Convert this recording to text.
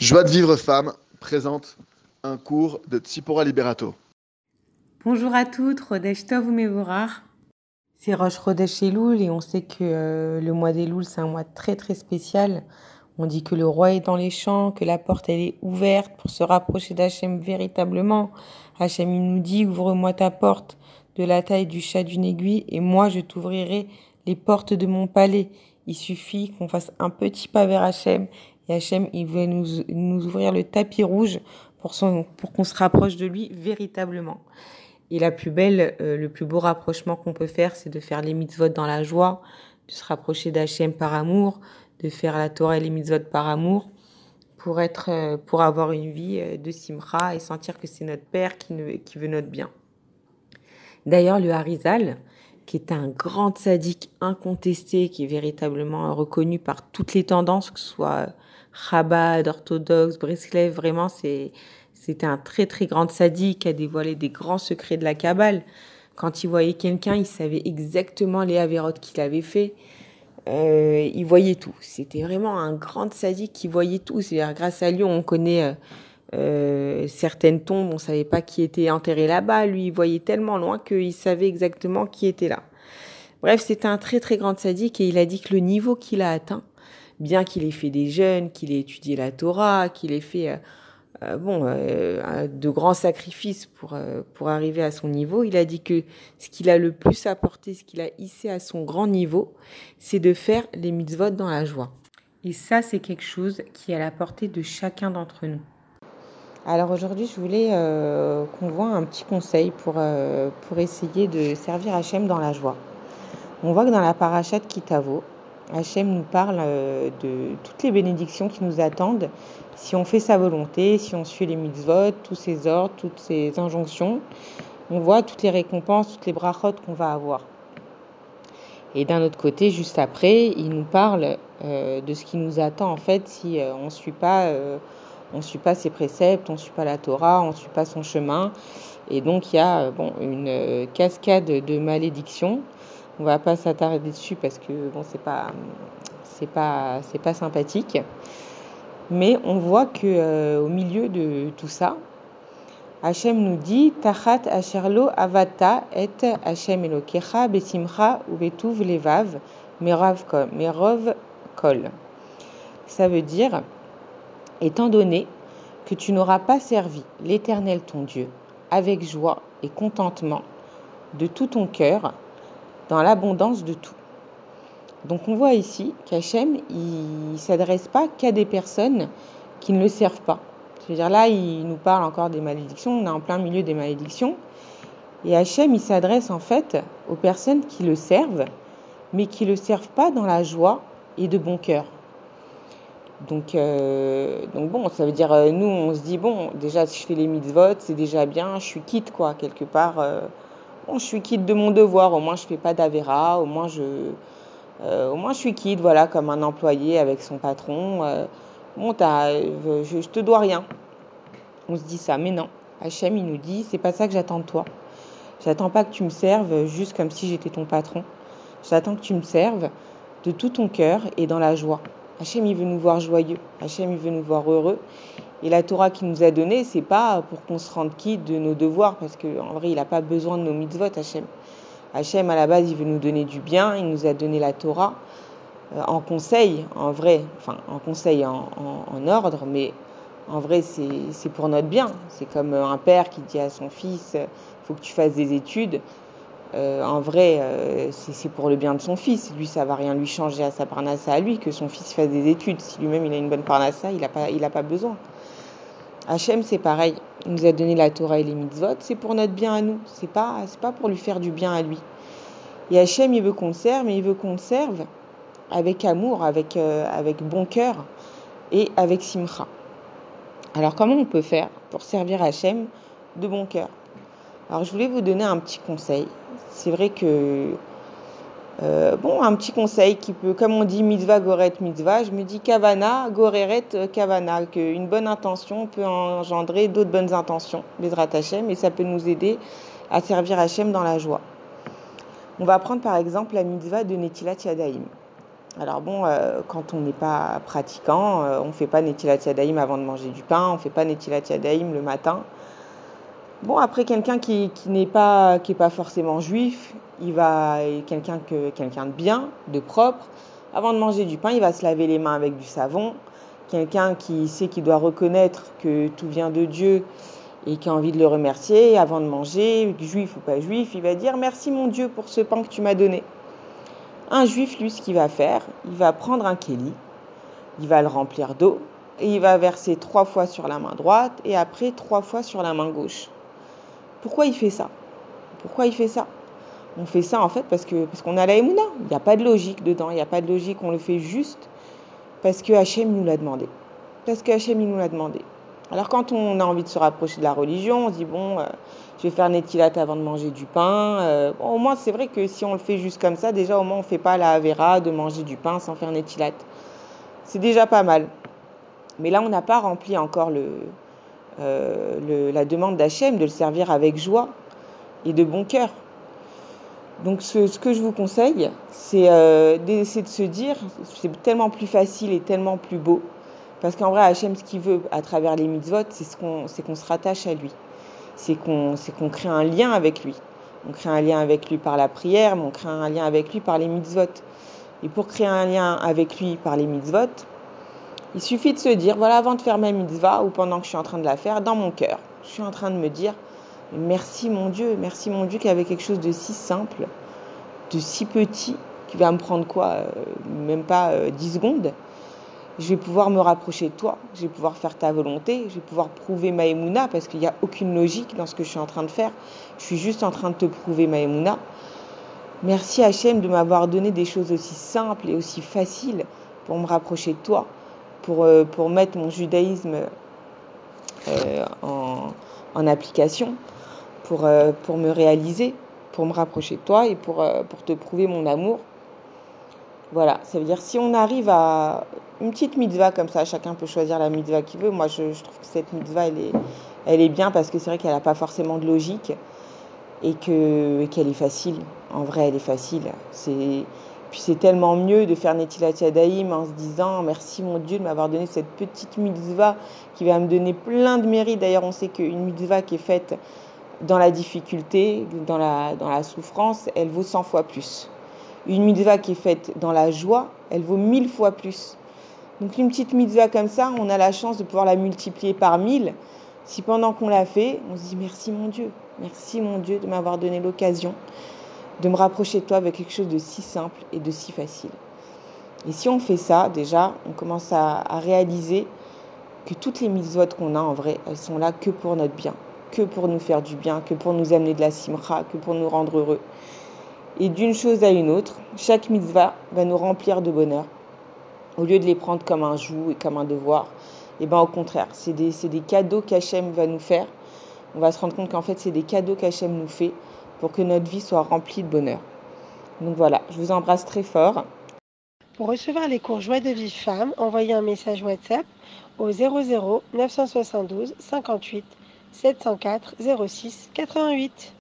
Joie de vivre femme présente un cours de Tsipora Liberato. Bonjour à toutes, Rodesh Tov ou Mevorach. C'est Roche Rodesh Elul et on sait que euh, le mois d'Elul c'est un mois très très spécial. On dit que le roi est dans les champs, que la porte elle est ouverte pour se rapprocher d'Hachem véritablement. Hachem il nous dit ouvre-moi ta porte de la taille du chat d'une aiguille et moi je t'ouvrirai les portes de mon palais. Il suffit qu'on fasse un petit pas vers Hachem et Hachem, il veut nous, nous ouvrir le tapis rouge pour, pour qu'on se rapproche de lui véritablement. Et la plus belle, euh, le plus beau rapprochement qu'on peut faire, c'est de faire les mitzvot dans la joie, de se rapprocher d'Hachem par amour, de faire la Torah et les mitzvot par amour, pour être, euh, pour avoir une vie euh, de simra et sentir que c'est notre Père qui, ne, qui veut notre bien. D'ailleurs, le Harizal, qui est un grand sadique incontesté, qui est véritablement reconnu par toutes les tendances, que ce soit Chabad, orthodoxe, Breslev, vraiment, c'est, c'était un très très grand sadique qui a dévoilé des grands secrets de la Kabbale. Quand il voyait quelqu'un, il savait exactement les avérotes qu'il avait fait. Euh, il voyait tout. C'était vraiment un grand sadique qui voyait tout. C'est-à-dire, grâce à lui, on connaît euh, euh, certaines tombes, on savait pas qui était enterré là-bas. Lui, il voyait tellement loin qu'il savait exactement qui était là. Bref, c'était un très très grand sadique et il a dit que le niveau qu'il a atteint, bien qu'il ait fait des jeûnes, qu'il ait étudié la Torah, qu'il ait fait euh, euh, bon euh, de grands sacrifices pour pour arriver à son niveau, il a dit que ce qu'il a le plus apporté, ce qu'il a hissé à son grand niveau, c'est de faire les mitzvot dans la joie. Et ça, c'est quelque chose qui est à la portée de chacun d'entre nous. Alors aujourd'hui, je voulais qu'on voit un petit conseil pour, pour essayer de servir Hachem dans la joie. On voit que dans la parachate Kitavo, Hachem nous parle euh, de toutes les bénédictions qui nous attendent si on fait sa volonté, si on suit les mitzvot, tous ses ordres, toutes ses injonctions. On voit toutes les récompenses, toutes les brachot qu'on va avoir. Et d'un autre côté, juste après, il nous parle euh, de ce qui nous attend en fait si euh, on ne suit pas, ses préceptes, on ne suit pas la Torah, on ne suit pas son chemin. Et donc il y a bon une cascade de malédictions on va pas s'attarder dessus parce que bon, c'est pas, c'est pas, c'est pas sympathique. Mais on voit que euh, au milieu de tout ça, Hachem nous dit Tachat asherlo avata et Hachem elokecha besimcha levav merov kol. Ça veut dire étant donné que tu n'auras pas servi l'Éternel ton Dieu avec joie et contentement de tout ton cœur dans l'abondance de tout. Donc on voit ici qu'Hachem, il ne s'adresse pas qu'à des personnes qui ne le servent pas. C'est-à-dire là, il nous parle encore des malédictions, on est en plein milieu des malédictions. Et Hachem, il s'adresse en fait aux personnes qui le servent, mais qui ne le servent pas dans la joie et de bon cœur. Donc, euh, donc bon, ça veut dire, euh, nous, on se dit, bon, déjà, si je fais les mitzvot, c'est déjà bien, je suis quitte, quoi, quelque part. Euh, bon, je suis quitte de mon devoir, au moins je fais pas d'avéra, au moins je, euh, au moins je suis quitte, voilà, comme un employé avec son patron. Euh, bon, je, je te dois rien. On se dit ça, mais non. Hachem, il nous dit, c'est pas ça que j'attends de toi. J'attends pas que tu me serves juste comme si j'étais ton patron. J'attends que tu me serves de tout ton cœur et dans la joie. Hachem, il veut nous voir joyeux. Hachem, il veut nous voir heureux. Et la Torah qu'il nous a donnée, c'est pas pour qu'on se rende quitte de nos devoirs, parce qu'en vrai, il n'a pas besoin de nos mitzvot, Hachem. Hachem, à la base, il veut nous donner du bien, il nous a donné la Torah euh, en conseil, en vrai, enfin, en conseil, en, en, ordre, mais en vrai, c'est pour notre bien. C'est comme un père qui dit à son fils, il faut que tu fasses des études. Euh, en vrai, euh, c'est pour le bien de son fils. Lui, ça va rien lui changer à sa parnassa à lui que son fils fasse des études. Si lui-même il a une bonne parnassa, il n'a pas, besoin. Hachem, c'est pareil. Il nous a donné la Torah et les mitzvot. C'est pour notre bien à nous. C'est pas, pas pour lui faire du bien à lui. Et Hachem, il veut qu'on serve, mais il veut qu'on serve avec amour, avec, euh, avec bon cœur et avec simcha. Alors, comment on peut faire pour servir Hachem de bon cœur? Alors, je voulais vous donner un petit conseil. C'est vrai que euh, bon, un petit conseil qui peut, comme on dit mitzvah, goret, mitzvah, je me dis kavana, goreret, kavana, qu'une bonne intention peut engendrer d'autres bonnes intentions, Bezrat Hashem, et ça peut nous aider à servir Hachem dans la joie. On va prendre par exemple la mitzvah de Netilat Yadaim. Alors bon, euh, quand on n'est pas pratiquant, euh, on ne fait pas Netilat Yadayim avant de manger du pain, on ne fait pas Netilat Yadayim le matin. Bon, après, quelqu'un qui, n'est pas, pas forcément juif, il va, quelqu'un que, quelqu'un de bien, de propre, avant de manger du pain, il va se laver les mains avec du savon. Quelqu'un qui sait qu'il doit reconnaître que tout vient de Dieu et qui a envie de le remercier avant de manger, juif ou pas juif, il va dire merci mon Dieu pour ce pain que tu m'as donné. Un juif, lui, ce qu'il va faire, il va prendre un kéli, il va le remplir d'eau et il va verser trois fois sur la main droite et après trois fois sur la main gauche. Pourquoi il fait ça? Pourquoi il fait ça? On fait ça en fait parce que parce qu'on a la Emouna. Il n'y a pas de logique dedans, il n'y a pas de logique, on le fait juste parce que Hachem nous l'a demandé. Parce que Hachem nous l'a demandé. Alors quand on a envie de se rapprocher de la religion, on se dit bon, euh, je vais faire Netilat avant de manger du pain. Euh, au moins c'est vrai que si on le fait juste comme ça, déjà au moins on ne fait pas la Avera de manger du pain sans faire Netilat. C'est déjà pas mal. Mais là on n'a pas rempli encore le, euh, la demande d'Hachem de le servir avec joie et de bon cœur. Donc ce, que je vous conseille, c'est d'essayer de se dire, c'est tellement plus facile et tellement plus beau parce qu'en vrai, Hachem, ce qu'il veut à travers les mitzvot, c'est qu'on se rattache à lui. C'est qu'on crée un lien avec lui. On crée un lien avec lui par la prière, mais on crée un lien avec lui par les mitzvot. Et pour créer un lien avec lui par les mitzvot, il suffit de se dire, voilà, avant de faire ma mitzvah ou pendant que je suis en train de la faire, dans mon cœur, je suis en train de me dire, merci mon Dieu, merci mon Dieu qu'il y avait quelque chose de si simple, de si petit, qui va me prendre quoi, euh, même pas 10 euh, secondes, je vais pouvoir me rapprocher de toi, je vais pouvoir faire ta volonté, je vais pouvoir prouver ma émouna parce qu'il n'y a aucune logique dans ce que je suis en train de faire. Je suis juste en train de te prouver ma émouna. Merci Hachem de m'avoir donné des choses aussi simples et aussi faciles pour me rapprocher de toi, pour, euh, pour mettre mon judaïsme euh, en, application, pour, euh, pour me réaliser, pour me rapprocher de toi et pour, pour te prouver mon amour. Voilà, ça veut dire si on arrive à une petite mitzvah comme ça, chacun peut choisir la mitzvah qu'il veut. Moi, je, trouve que cette mitzvah, elle est, elle est bien parce que c'est vrai qu'elle n'a pas forcément de logique et que qu'elle est facile. En vrai, elle est facile. C'est puis c'est tellement mieux de faire Netilat Yadayim en se disant merci mon Dieu de m'avoir donné cette petite mitzvah qui va me donner plein de mérites. D'ailleurs, on sait qu'une mitzvah qui est faite dans la difficulté, dans la, dans la souffrance, elle vaut 100 fois plus. Une mitzvah qui est faite dans la joie, elle vaut mille fois plus. Donc une petite mitzvah comme ça, on a la chance de pouvoir la multiplier par mille. Si pendant qu'on l'a fait, on se dit merci mon Dieu, merci mon Dieu de m'avoir donné l'occasion de me rapprocher de toi avec quelque chose de si simple et de si facile. Et si on fait ça, déjà, on commence à, réaliser que toutes les mitzvot qu'on a en vrai, elles sont là que pour notre bien, que pour nous faire du bien, que pour nous amener de la simra, que pour nous rendre heureux. Et d'une chose à une autre, chaque mitzvah va nous remplir de bonheur. Au lieu de les prendre comme un joug et comme un devoir, et eh ben au contraire, c'est des, des, cadeaux qu'Hachem va nous faire. On va se rendre compte qu'en fait, c'est des cadeaux qu'Hachem nous fait pour que notre vie soit remplie de bonheur. Donc voilà, je vous embrasse très fort. Pour recevoir les cours Joie de vie femme, envoyez un message WhatsApp au 00 972 58 704 06 88.